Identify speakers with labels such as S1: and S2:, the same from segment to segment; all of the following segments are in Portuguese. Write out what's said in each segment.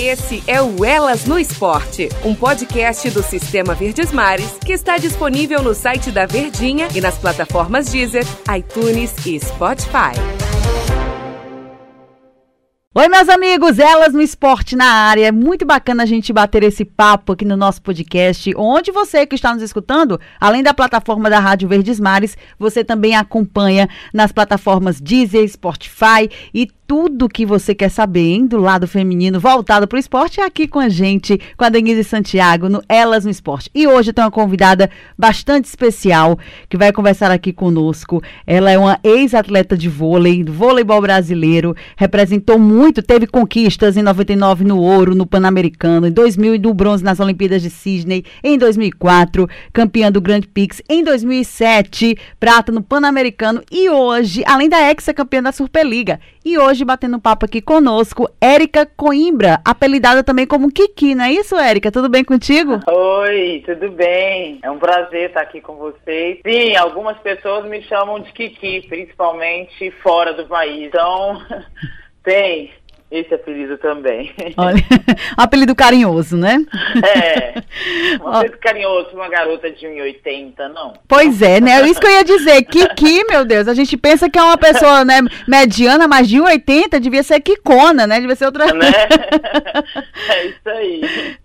S1: Esse é o Elas no Esporte, um podcast do Sistema Verdes Mares que está disponível no site da Verdinha e nas plataformas Deezer, iTunes e Spotify.
S2: Oi, meus amigos, elas no esporte na área. É muito bacana a gente bater esse papo aqui no nosso podcast, onde você que está nos escutando, além da plataforma da Rádio Verdes Mares, você também acompanha nas plataformas Deezer, Spotify e tudo que você quer saber, hein? Do lado feminino, voltado para o esporte, é aqui com a gente, com a Denise Santiago, no Elas no Esporte. E hoje tem uma convidada bastante especial, que vai conversar aqui conosco. Ela é uma ex-atleta de vôlei, do voleibol brasileiro, representou muito, teve conquistas em 99 no ouro, no Pan-Americano, em 2000 no bronze nas Olimpíadas de Sydney, em 2004, campeã do Grand Prix, em 2007, prata no Pan-Americano e hoje, além da ex-campeã da Superliga, e hoje batendo papo aqui conosco, Érica Coimbra, apelidada também como Kiki, não é isso, Érica? Tudo bem contigo?
S3: Oi, tudo bem? É um prazer estar aqui com vocês. Sim, algumas pessoas me chamam de Kiki, principalmente fora do país. Então, tem esse apelido também.
S2: Olha, apelido carinhoso, né?
S3: É. Um apelido carinhoso uma garota de 1,80, não?
S2: Pois é, né? Isso que eu ia dizer. Kiki, meu Deus, a gente pensa que é uma pessoa né, mediana, mas de 1,80 devia ser Kikona, né? Devia ser outra.
S3: Né? É isso aí.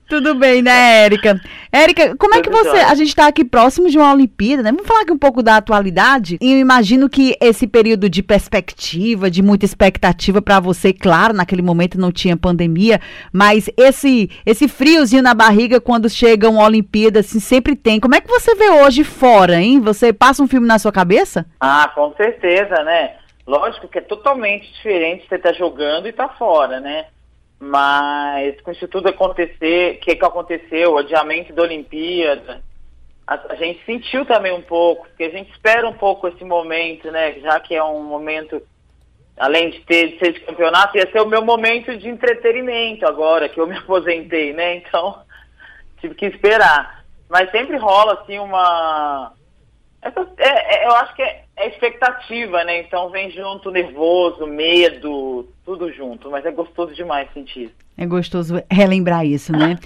S2: Tudo bem, né, Érica? Érica, como é que você. A gente está aqui próximo de uma Olimpíada, né? Vamos falar aqui um pouco da atualidade. E eu imagino que esse período de perspectiva, de muita expectativa para você, claro, naquele momento não tinha pandemia, mas esse esse friozinho na barriga quando chega uma Olimpíada, assim, sempre tem. Como é que você vê hoje fora, hein? Você passa um filme na sua cabeça?
S3: Ah, com certeza, né? Lógico que é totalmente diferente você estar tá jogando e estar tá fora, né? Mas com isso tudo acontecer, o que, que aconteceu, o adiamento da Olimpíada, a, a, gente sentiu também um pouco, porque a gente espera um pouco esse momento, né? Já que é um momento, além de ter de ser de campeonato, ia ser o meu momento de entretenimento agora, que eu me aposentei, né? Então, tive que esperar. Mas sempre rola assim uma. Essa, é, é, eu acho que é, é expectativa, né? Então vem junto nervoso, medo, tudo junto, mas é gostoso demais sentir.
S2: É gostoso relembrar isso, né?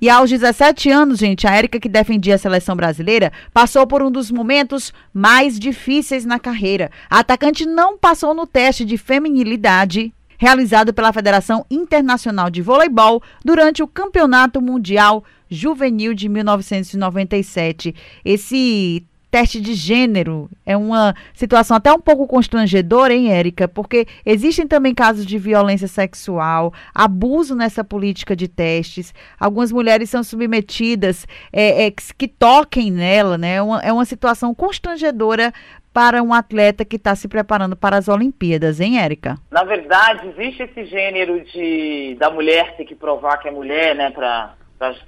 S2: e aos 17 anos, gente, a Érica, que defendia a seleção brasileira, passou por um dos momentos mais difíceis na carreira. A atacante não passou no teste de feminilidade realizado pela Federação Internacional de Voleibol durante o Campeonato Mundial Juvenil de 1997. Esse teste de gênero. É uma situação até um pouco constrangedora, hein, Érica? Porque existem também casos de violência sexual, abuso nessa política de testes. Algumas mulheres são submetidas é, é, que toquem nela, né? É uma, é uma situação constrangedora para um atleta que está se preparando para as Olimpíadas, hein, Érica?
S3: Na verdade, existe esse gênero de da mulher ter que provar que é mulher, né, para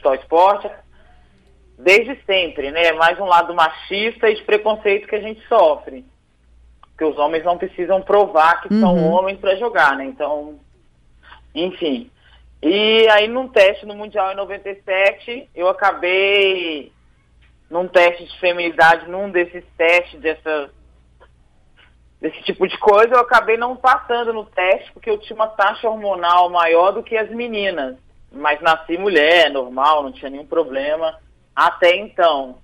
S3: o esporte desde sempre, né? É mais um lado machista e de preconceito que a gente sofre. Que os homens não precisam provar que uhum. são homens para jogar, né? Então, enfim. E aí num teste no Mundial em 97, eu acabei num teste de feminilidade, num desses testes dessa desse tipo de coisa, eu acabei não passando no teste porque eu tinha uma taxa hormonal maior do que as meninas. Mas nasci mulher, normal, não tinha nenhum problema até então.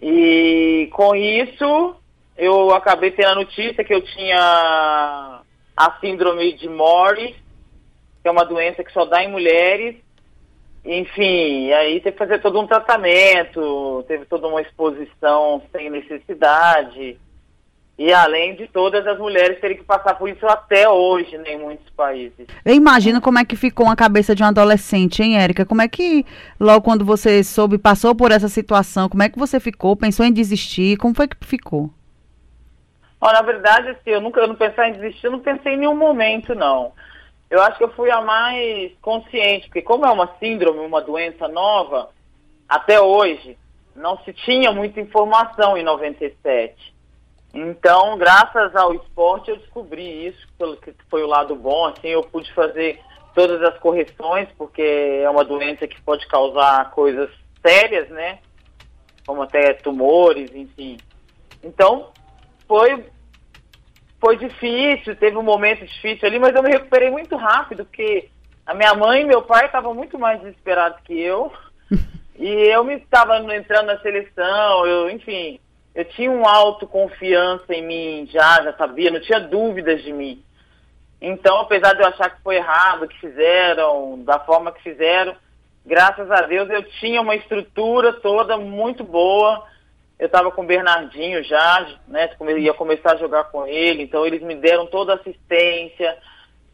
S3: E com isso, eu acabei tendo a notícia que eu tinha a síndrome de Mori, que é uma doença que só dá em mulheres. Enfim, aí teve que fazer todo um tratamento, teve toda uma exposição sem necessidade. E além de todas as mulheres terem que passar por isso até hoje, né, em muitos países.
S2: Eu imagino como é que ficou a cabeça de um adolescente, hein, Érica? Como é que, logo quando você soube, passou por essa situação, como é que você ficou? Pensou em desistir? Como foi que ficou?
S3: Na verdade, assim, eu nunca eu não pensei em desistir, eu não pensei em nenhum momento, não. Eu acho que eu fui a mais consciente, porque como é uma síndrome, uma doença nova, até hoje, não se tinha muita informação em 97. Então, graças ao esporte, eu descobri isso, pelo que foi o lado bom. Assim, eu pude fazer todas as correções, porque é uma doença que pode causar coisas sérias, né? Como até tumores, enfim. Então, foi, foi difícil, teve um momento difícil ali, mas eu me recuperei muito rápido, porque A minha mãe e meu pai estavam muito mais desesperados que eu. e eu me estava entrando na seleção, eu, enfim, eu tinha uma autoconfiança em mim já, já sabia, não tinha dúvidas de mim. Então, apesar de eu achar que foi errado que fizeram, da forma que fizeram, graças a Deus eu tinha uma estrutura toda muito boa. Eu estava com o Bernardinho já, né? Ia começar a jogar com ele, então eles me deram toda a assistência.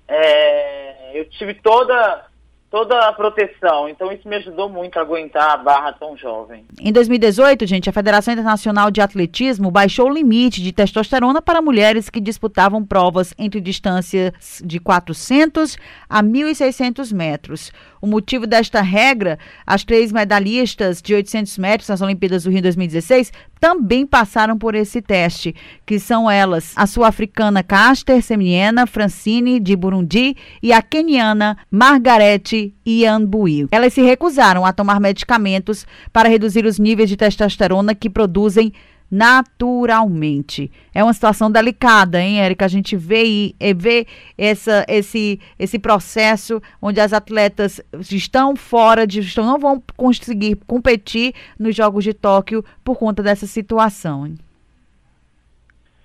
S3: É, eu tive toda toda a proteção. Então isso me ajudou muito a aguentar a barra tão jovem.
S2: Em 2018, gente, a Federação Internacional de Atletismo baixou o limite de testosterona para mulheres que disputavam provas entre distâncias de 400 a 1.600 metros. O motivo desta regra, as três medalhistas de 800 metros nas Olimpíadas do Rio 2016 também passaram por esse teste, que são elas a sul-africana Caster Semeniena Francine de Burundi e a keniana Margarete Ianbui. Elas se recusaram a tomar medicamentos para reduzir os níveis de testosterona que produzem naturalmente. É uma situação delicada, hein, Érica? A gente vê, vê essa, esse, esse processo onde as atletas estão fora de. Estão, não vão conseguir competir nos Jogos de Tóquio por conta dessa situação. Hein?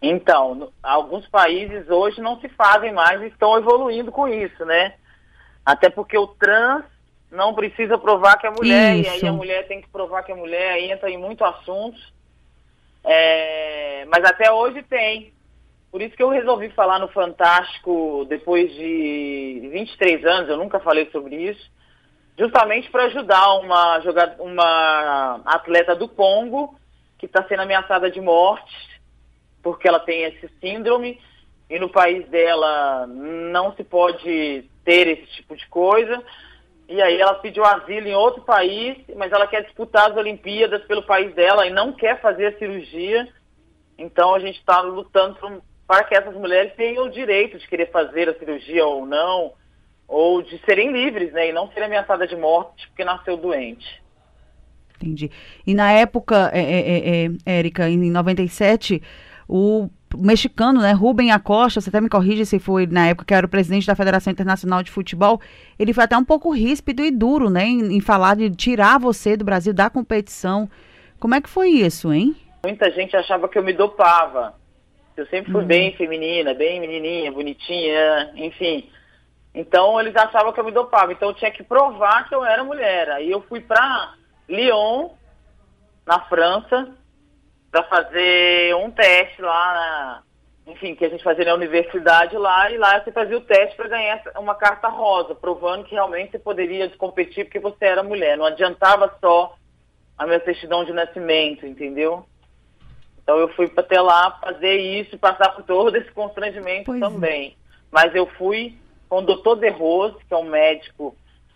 S3: Então, alguns países hoje não se fazem mais e estão evoluindo com isso, né? Até porque o trans não precisa provar que é mulher, isso. e aí a mulher tem que provar que é mulher, aí entra em muitos assuntos. É, mas até hoje tem. Por isso que eu resolvi falar no Fantástico depois de 23 anos, eu nunca falei sobre isso, justamente para ajudar uma, uma atleta do Congo que está sendo ameaçada de morte, porque ela tem esse síndrome, e no país dela não se pode ter esse tipo de coisa. E aí ela pediu asilo em outro país, mas ela quer disputar as Olimpíadas pelo país dela e não quer fazer a cirurgia. Então a gente está lutando para que essas mulheres tenham o direito de querer fazer a cirurgia ou não, ou de serem livres, né? E não serem ameaçadas de morte porque nasceu doente.
S2: Entendi. E na época, é, é, é, Érica, em 97, o mexicano, né, Rubem Acosta, você até me corrige se foi na época que era o presidente da Federação Internacional de Futebol, ele foi até um pouco ríspido e duro, né, em, em, falar de tirar você do Brasil da competição. Como é que foi isso, hein?
S3: Muita gente achava que eu me dopava. Eu sempre fui uhum. bem feminina, bem menininha, bonitinha, enfim. Então eles achavam que eu me dopava. Então eu tinha que provar que eu era mulher. Aí eu fui para Lyon, na França, para fazer um teste lá, na, enfim, que a gente fazia na universidade lá, e lá você fazia o teste para ganhar uma carta rosa, provando que realmente você poderia competir porque você era mulher. Não adiantava só a minha certidão de nascimento, entendeu? Então eu fui até lá fazer isso passar por todo esse constrangimento pois é. também. É. Mas eu fui com o doutor De Rose, que é um médico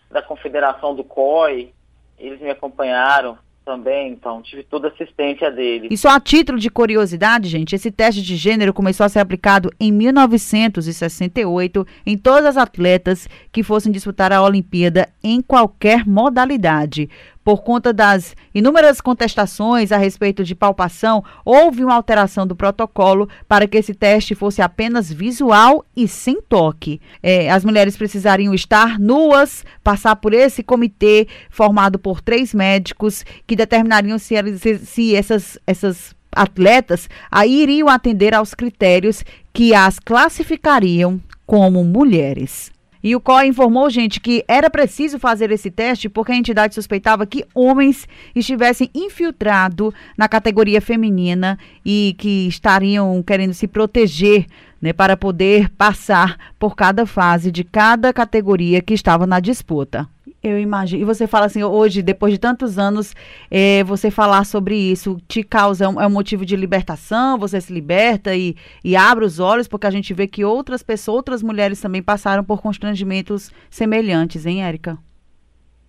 S3: da Confederação do COI, eles me acompanharam, também, então tive toda a assistência dele.
S2: E só a título de curiosidade, gente, esse teste de gênero começou a ser aplicado em 1968 em todas as atletas que fossem disputar a Olimpíada em qualquer modalidade por conta das inúmeras contestações a respeito de palpação, houve uma alteração do protocolo para que esse teste fosse apenas visual e sem toque. É, as mulheres precisariam estar nuas, passar por esse comitê formado por três médicos que determinariam se, se, essas, essas atletas aí iriam atender aos critérios que as classificariam como mulheres. E o COI informou, gente, que era preciso fazer esse teste porque a entidade suspeitava que homens estivessem infiltrados na categoria feminina e que estariam querendo se proteger né, para poder passar por cada fase de cada categoria que estava na disputa. Eu imagino. E você fala assim, hoje, depois de tantos anos, é, você falar sobre isso te causa, é um, é um, motivo de libertação, você se liberta e, e abre os olhos, porque a gente vê que outras pessoas, outras mulheres também passaram por constrangimentos semelhantes, hein, Érica?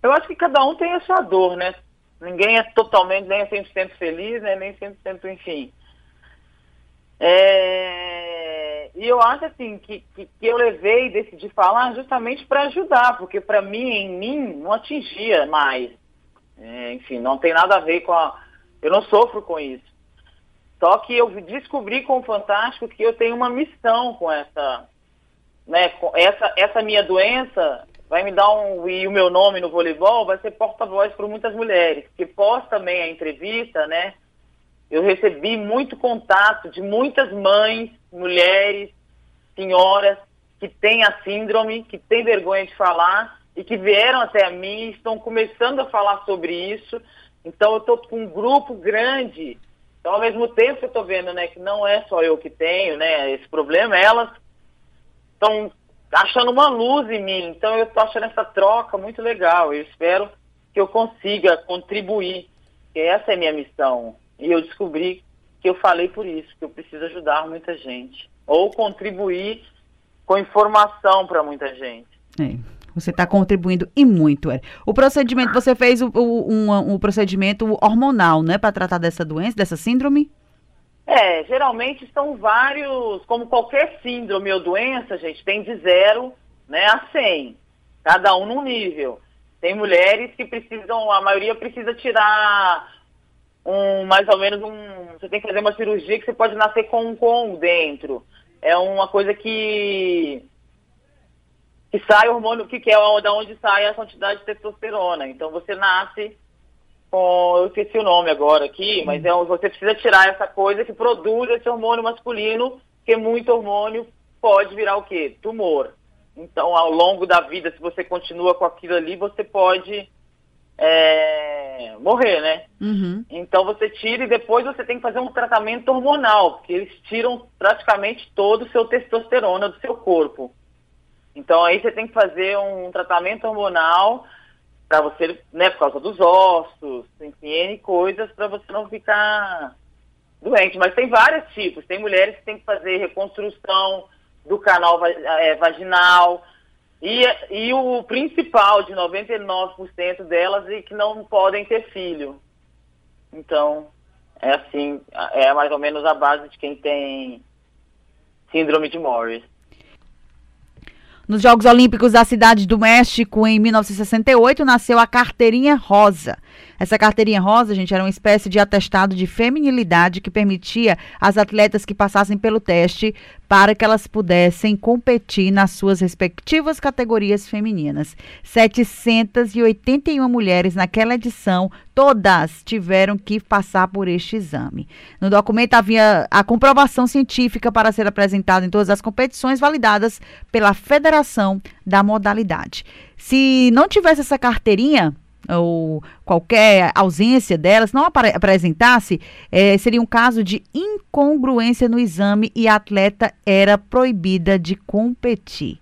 S3: Eu acho que cada um tem a sua dor, né? Ninguém é totalmente, nem é 100% feliz, né? nem 100%, enfim. É, e eu acho assim que, que, que, eu levei e decidi falar justamente para ajudar, porque para mim, em mim, não atingia mais. É, enfim, não tem nada a ver com a. Eu não sofro com isso. Só que eu descobri com o Fantástico que eu tenho uma missão com essa. Né, com essa, essa minha doença vai me dar um. E o meu nome no voleibol vai ser porta-voz para muitas mulheres. Porque pós também a entrevista, né? Eu recebi muito contato de muitas mães, mulheres, senhoras que têm a síndrome, que têm vergonha de falar e que vieram até a mim, estão começando a falar sobre isso. Então eu estou com um grupo grande. Então, ao mesmo tempo que eu estou vendo né, que não é só eu que tenho né, esse problema, elas estão achando uma luz em mim. Então eu estou achando essa troca muito legal. Eu espero que eu consiga contribuir, essa é a minha missão. E eu descobri que eu falei por isso, que eu preciso ajudar muita gente. Ou contribuir com informação para muita gente.
S2: É. Você está contribuindo e muito, é. O procedimento, você fez o, o, um, um procedimento hormonal, né, para tratar dessa doença, dessa síndrome?
S3: É, geralmente são vários, como qualquer síndrome ou doença, gente, tem de zero né, a 100, cada um num nível. Tem mulheres que precisam, a maioria precisa tirar um, mais ou menos um, você tem que fazer uma cirurgia que você pode nascer com um com dentro. É uma coisa que que sai o hormônio, que, que é da onde sai a quantidade de testosterona. Então você nasce com, eu esqueci o nome agora aqui, mas é, você precisa tirar essa coisa que produz esse hormônio masculino, que muito hormônio pode virar o quê? Tumor. Então, ao longo da vida, se você continua com aquilo ali, você pode é, morrer, né?
S2: Uhum.
S3: Então você tira e depois você tem que fazer um tratamento hormonal, porque eles tiram praticamente todo o seu testosterona do seu corpo. Então aí você tem que fazer um tratamento hormonal para você, né, por causa dos ossos, enfim, N coisas para você não ficar doente. Mas tem vários tipos. Tem mulheres que têm que fazer reconstrução do canal é, vaginal. E, e o principal de 99% delas é que não podem ter filho. Então, é assim, é mais ou menos a base de quem tem síndrome de Morris.
S2: Nos Jogos Olímpicos da Cidade do México, em 1968, nasceu a carteirinha rosa. Essa carteirinha rosa, gente, era uma espécie de atestado de feminilidade que permitia às atletas que passassem pelo teste para que elas pudessem competir nas suas respectivas categorias femininas. 781 mulheres naquela edição, todas tiveram que passar por este exame. No documento havia a comprovação científica para ser apresentada em todas as competições validadas pela Federação da Modalidade. Se não tivesse essa carteirinha, ou qualquer ausência delas não apresentasse, é, seria um caso de incongruência no exame e a atleta era proibida de competir.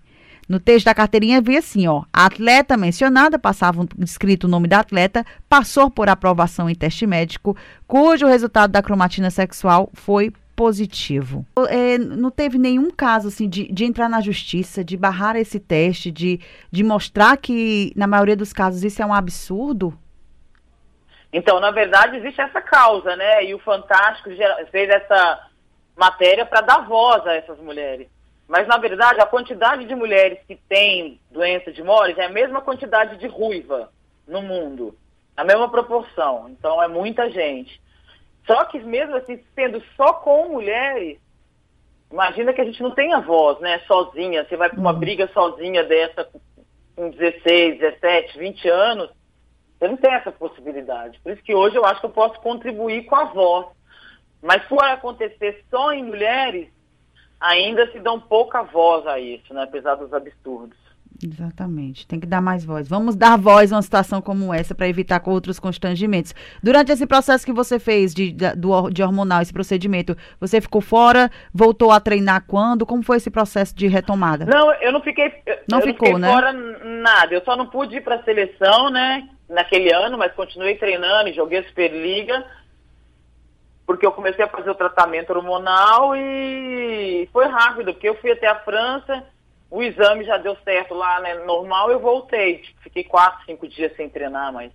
S2: No texto da carteirinha havia assim, ó, a atleta mencionada, passava escrito o nome da atleta, passou por aprovação em teste médico, cujo resultado da cromatina sexual foi positivo. É, não teve nenhum caso assim de, de entrar na justiça, de barrar esse teste, de, de mostrar que, na maioria dos casos, isso é um absurdo?
S3: Então, na verdade, existe essa causa, né? E o Fantástico fez essa matéria para dar voz a essas mulheres. Mas, na verdade, a quantidade de mulheres que têm doença de Morris é a mesma quantidade de ruiva no mundo. A mesma proporção. Então, é muita gente. Só que mesmo assim, sendo só com mulheres, imagina que a gente não tenha voz, né? Sozinha. Você vai para uma uhum. briga sozinha dessa com 16, 17, 20 anos, você não tem essa possibilidade. Por isso que hoje eu acho que eu posso contribuir com a voz. Mas por acontecer só em mulheres, ainda se dão pouca voz a isso, né? Apesar dos absurdos.
S2: Exatamente, tem que dar mais voz. Vamos dar voz a uma situação como essa para evitar outros constrangimentos. Durante esse processo que você fez de, de, de hormonal, esse procedimento, você ficou fora, voltou a treinar quando? Como foi esse processo de retomada?
S3: Não, eu não fiquei, não ficou, não fiquei né? fora nada. Eu só não pude ir para a seleção, né, naquele ano, mas continuei treinando e joguei a Superliga porque eu comecei a fazer o tratamento hormonal e foi rápido, porque eu fui até a França o exame já deu certo lá, né? Normal, eu voltei. Tipo, fiquei quatro, cinco dias sem treinar, mas,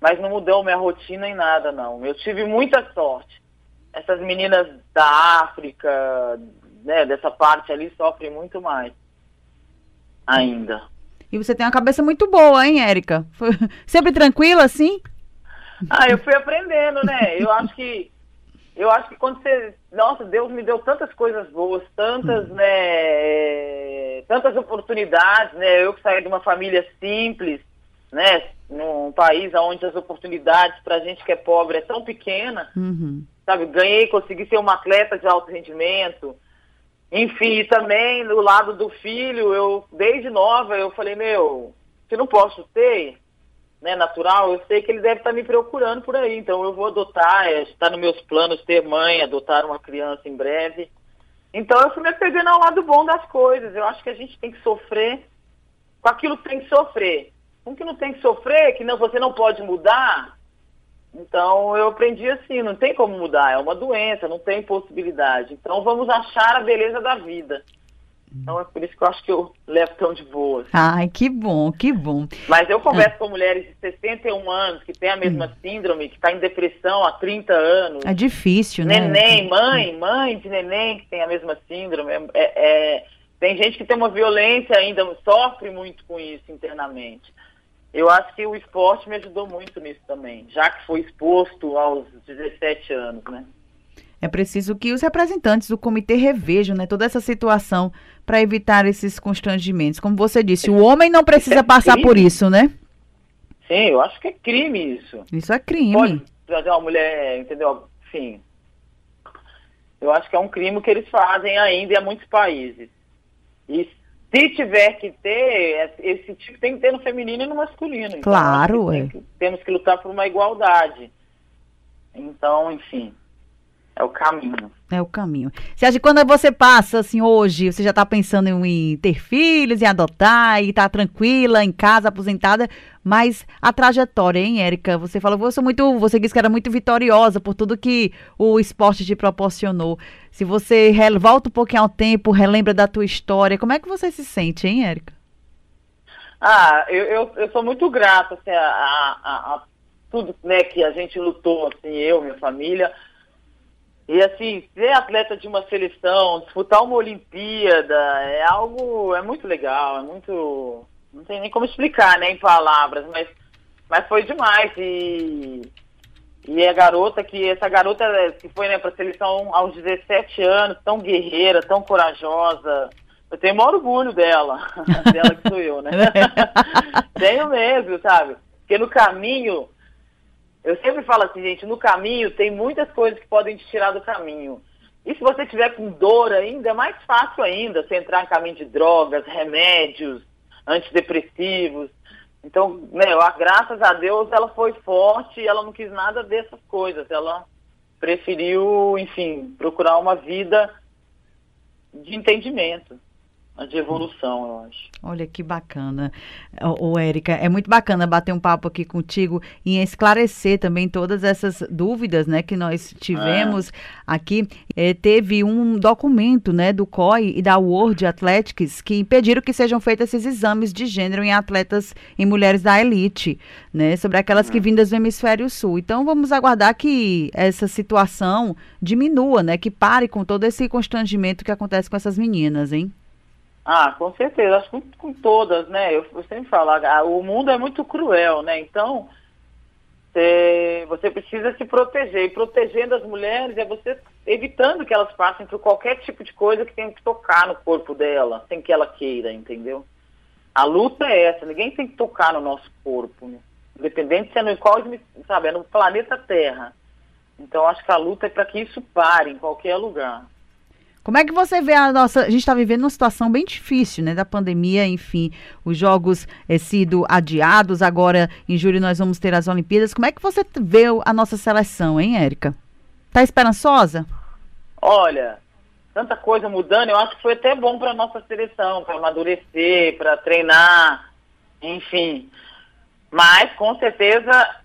S3: mas não mudou minha rotina em nada, não. Eu tive muita sorte. Essas meninas da África, né, dessa parte ali, sofrem muito mais. Ainda.
S2: E você tem uma cabeça muito boa, hein, Érica? Sempre tranquila, assim?
S3: Ah, eu fui aprendendo, né? Eu acho que eu acho que quando você. Nossa, Deus me deu tantas coisas boas, tantas, hum. né? Tantas oportunidades, né? Eu que saí de uma família simples, né? Num país onde as oportunidades para gente que é pobre é tão pequena,
S2: uhum.
S3: sabe? Ganhei, consegui ser uma atleta de alto rendimento. Enfim, também no lado do filho, eu desde nova eu falei, meu, se não posso ter, né, natural, eu sei que ele deve estar me procurando por aí, então eu vou adotar, está nos meus planos ter mãe, adotar uma criança em breve. Então eu fui me pegando ao lado bom das coisas. Eu acho que a gente tem que sofrer com aquilo que tem que sofrer. Com que não tem que sofrer, que não, você não pode mudar. Então eu aprendi assim, não tem como mudar, é uma doença, não tem possibilidade. Então vamos achar a beleza da vida. Então é por isso que eu acho que eu levo tão de boa. Assim.
S2: Ai, que bom, que bom.
S3: Mas eu converso ah. com mulheres de 61 anos que têm a mesma hum. síndrome, que está em depressão há 30 anos.
S2: É difícil,
S3: né? Neném, mãe, mãe de neném que tem a mesma síndrome. É, é, é, tem gente que tem uma violência ainda, sofre muito com isso internamente. Eu acho que o esporte me ajudou muito nisso também, já que foi exposto aos 17 anos, né?
S2: É preciso que os representantes do comitê revejam né, toda essa situação para evitar esses constrangimentos. Como você disse, o homem não precisa é passar por isso, né?
S3: Sim, eu acho que é crime isso.
S2: Isso é crime.
S3: Pode trazer uma mulher, entendeu? Sim. Eu acho que é um crime que eles fazem ainda em muitos países. E se tiver que ter, é, esse tipo tem que ter no feminino e no masculino.
S2: Então, claro,
S3: é. Que, temos que lutar por uma igualdade. Então, enfim. É o caminho.
S2: É o caminho. Você acha que quando você passa, assim, hoje, você já está pensando em ter filhos, em adotar, e tá tranquila, em casa, aposentada, mas a trajetória, hein, Érica? Você falou, você muito, você disse que era muito vitoriosa por tudo que o esporte te proporcionou. Se você volta um pouquinho ao tempo, relembra da tua história, como é que você se sente, hein, Érica?
S3: Ah, eu, eu, eu sou muito grata, assim, a, a, a tudo, né, que a gente lutou, assim, eu, minha família, e assim, ser atleta de uma seleção, disputar uma Olimpíada, é algo, é muito legal, é muito, não tem nem como explicar, né, em palavras, mas, mas foi demais. E, e a garota que, essa garota que foi, né, pra seleção aos 17 anos, tão guerreira, tão corajosa, eu tenho o maior orgulho dela, dela que sou eu, né, tenho mesmo, sabe, porque no caminho eu sempre falo assim, gente, no caminho tem muitas coisas que podem te tirar do caminho. E se você tiver com dor ainda, é mais fácil ainda você entrar em caminho de drogas, remédios, antidepressivos. Então, né, graças a Deus ela foi forte e ela não quis nada dessas coisas. Ela preferiu, enfim, procurar uma vida de entendimento de evolução, eu acho.
S2: Olha que bacana. O, Érica, é muito bacana bater um papo aqui contigo e esclarecer também todas essas dúvidas, né, que nós tivemos é. aqui. É, teve um documento, né, do COI e da World Athletics que impediram que sejam feitos esses exames de gênero em atletas, em mulheres da elite, né, sobre aquelas que é. vindas do hemisfério sul. Então vamos aguardar que essa situação diminua, né, que pare com todo esse constrangimento que acontece com essas meninas, hein?
S3: Ah, com certeza, acho que com, todas, né? Eu, eu, sempre falo, o mundo é muito cruel, né? Então, cê, você precisa se proteger. E protegendo as mulheres é você evitando que elas passem por qualquer tipo de coisa que tenha que tocar no corpo dela, sem que ela queira, entendeu? A luta é essa, ninguém tem que tocar no nosso corpo, né? Independente se é no qual, sabe, é no planeta Terra. Então, acho que a luta é para que isso pare em qualquer lugar.
S2: Como é que você vê a nossa. A gente está vivendo uma situação bem difícil, né? Da pandemia, enfim, os jogos é, sido adiados. Agora, em julho, nós vamos ter as Olimpíadas. Como é que você vê a nossa seleção, hein, Érica? Tá esperançosa?
S3: Olha, tanta coisa mudando, eu acho que foi até bom para nossa seleção, para amadurecer, para treinar, enfim. Mas, com certeza,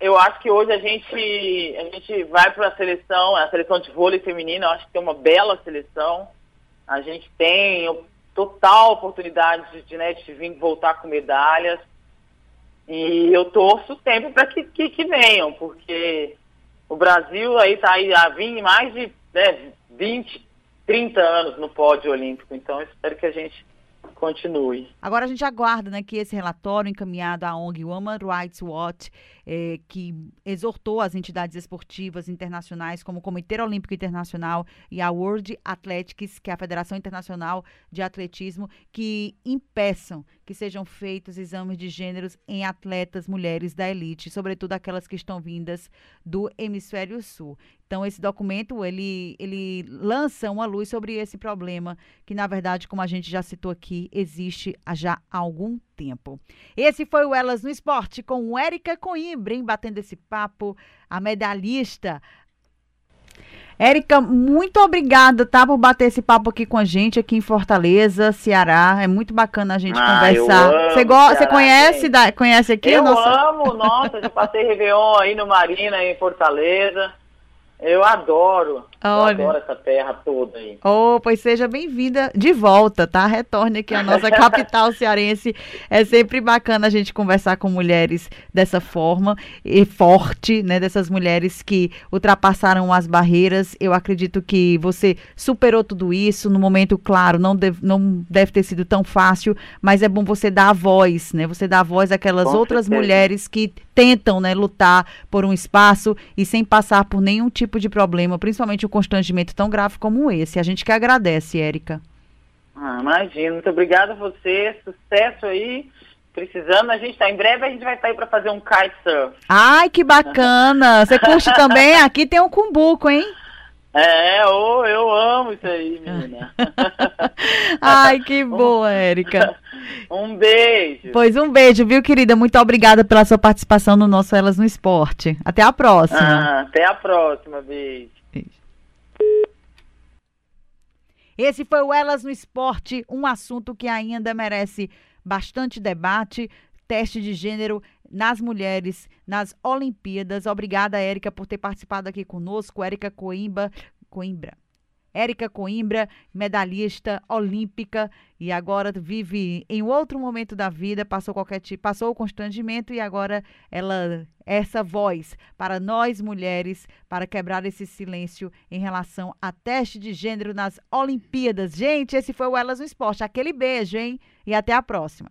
S3: eu acho que hoje a gente, a gente vai para a seleção, a seleção de vôlei feminino, eu acho que tem uma bela seleção. A gente tem total oportunidade de, né, de vir voltar com medalhas. E eu torço sempre para que, que, que, venham, porque o Brasil aí está aí há 20, mais de né, 20, 30 anos no pódio olímpico. Então espero que a gente continue.
S2: Agora a gente aguarda né, que esse relatório encaminhado à ONG Women Rights Watch, eh, que exortou as entidades esportivas internacionais, como o Comitê Olímpico Internacional e a World Athletics, que é a Federação Internacional de Atletismo, que impeçam que sejam feitos exames de gêneros em atletas mulheres da elite, sobretudo aquelas que estão vindas do hemisfério sul. Então, esse documento, ele, ele lança uma luz sobre esse problema, que, na verdade, como a gente já citou aqui, existe há já algum tempo. Esse foi o Elas no Esporte, com Érica Coimbra, hein, batendo esse papo, a medalhista, Érica, muito obrigada, tá, por bater esse papo aqui com a gente, aqui em Fortaleza, Ceará. É muito bacana a gente ah, conversar. Você go- conhece, da- conhece aqui?
S3: Eu nossa... amo, nossa, já passei Réveillon aí no Marina, em Fortaleza. Eu adoro. Olha. Eu adoro essa terra toda aí.
S2: Oh, pois seja bem-vinda de volta, tá? Retorne aqui à nossa capital cearense. É sempre bacana a gente conversar com mulheres dessa forma e forte, né? Dessas mulheres que ultrapassaram as barreiras. Eu acredito que você superou tudo isso no momento, claro, não deve, não deve ter sido tão fácil, mas é bom você dar a voz, né? Você dar a voz àquelas com outras certeza. mulheres que tentam, né, lutar por um espaço e sem passar por nenhum tipo de problema, principalmente um constrangimento tão grave como esse. A gente que agradece, Érica.
S3: Ah, imagina. Muito obrigada a você. Sucesso aí. Precisando, a gente tá. Em breve a gente vai aí para fazer um kitesurf.
S2: Ai, que bacana! Você curte também? Aqui tem um cumbuco, hein?
S3: É, oh, eu amo isso aí, menina.
S2: Ai, que boa, Érica.
S3: Um beijo.
S2: Pois um beijo, viu, querida? Muito obrigada pela sua participação no nosso Elas no Esporte. Até a próxima.
S3: Ah, até a próxima, beijo. beijo.
S2: Esse foi o Elas no Esporte, um assunto que ainda merece bastante debate. Teste de gênero nas mulheres, nas Olimpíadas. Obrigada, Érica, por ter participado aqui conosco. Érica Coimbra. Coimbra. Érica Coimbra, medalhista olímpica e agora vive em outro momento da vida, passou qualquer tipo, passou o constrangimento e agora ela essa voz para nós mulheres para quebrar esse silêncio em relação a teste de gênero nas Olimpíadas. Gente, esse foi o Elas no Esporte. Aquele beijo, hein? E até a próxima.